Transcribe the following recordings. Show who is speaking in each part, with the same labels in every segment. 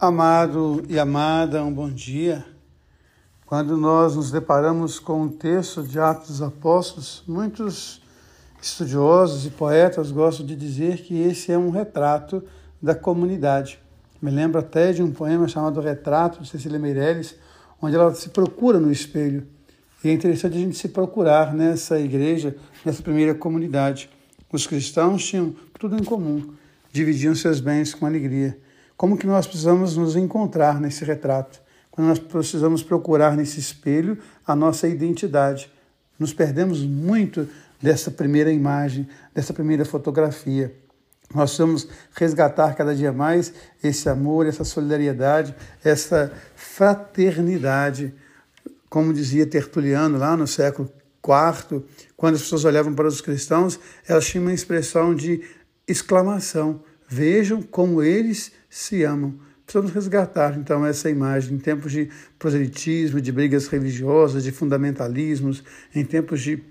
Speaker 1: Amado e amada, um bom dia. Quando nós nos deparamos com o texto de Atos dos Apóstolos, muitos estudiosos e poetas gostam de dizer que esse é um retrato da comunidade. Me lembro até de um poema chamado Retrato, de Cecília Meirelles, onde ela se procura no espelho. E é interessante a gente se procurar nessa igreja, nessa primeira comunidade. Os cristãos tinham tudo em comum, dividiam seus bens com alegria como que nós precisamos nos encontrar nesse retrato? Quando nós precisamos procurar nesse espelho a nossa identidade. Nos perdemos muito dessa primeira imagem, dessa primeira fotografia. Nós precisamos resgatar cada dia mais esse amor, essa solidariedade, essa fraternidade. Como dizia Tertuliano lá no século IV, quando as pessoas olhavam para os cristãos, elas tinham uma expressão de exclamação: Vejam como eles se amam. Precisamos resgatar, então, essa imagem em tempos de proselitismo, de brigas religiosas, de fundamentalismos, em tempos de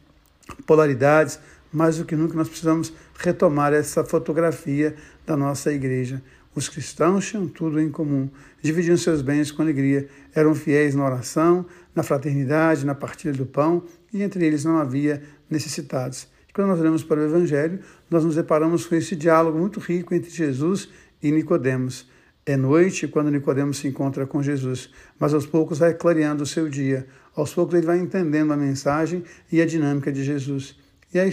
Speaker 1: polaridades. Mais do que nunca, nós precisamos retomar essa fotografia da nossa igreja. Os cristãos tinham tudo em comum, dividiam seus bens com alegria, eram fiéis na oração, na fraternidade, na partilha do pão, e entre eles não havia necessitados. Quando nós olhamos para o Evangelho, nós nos deparamos com esse diálogo muito rico entre Jesus e Nicodemos. É noite quando Nicodemos se encontra com Jesus, mas aos poucos vai clareando o seu dia. Aos poucos ele vai entendendo a mensagem e a dinâmica de Jesus. E a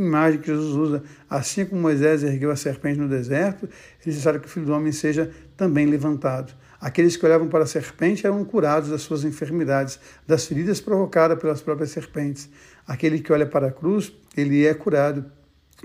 Speaker 1: imagem que Jesus usa, assim como Moisés ergueu a serpente no deserto, é necessário que o Filho do Homem seja também levantado. Aqueles que olhavam para a serpente eram curados das suas enfermidades, das feridas provocadas pelas próprias serpentes. Aquele que olha para a cruz, ele é curado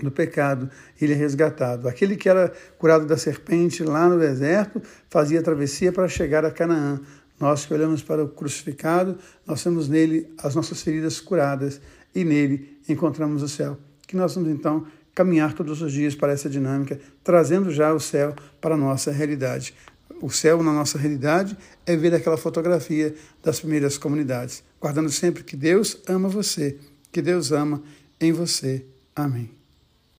Speaker 1: do pecado, ele é resgatado. Aquele que era curado da serpente lá no deserto, fazia a travessia para chegar a Canaã. Nós que olhamos para o crucificado, nós temos nele as nossas feridas curadas e nele encontramos o céu. Que nós vamos então caminhar todos os dias para essa dinâmica, trazendo já o céu para a nossa realidade o céu na nossa realidade é ver aquela fotografia das primeiras comunidades, guardando sempre que Deus ama você, que Deus ama em você. Amém.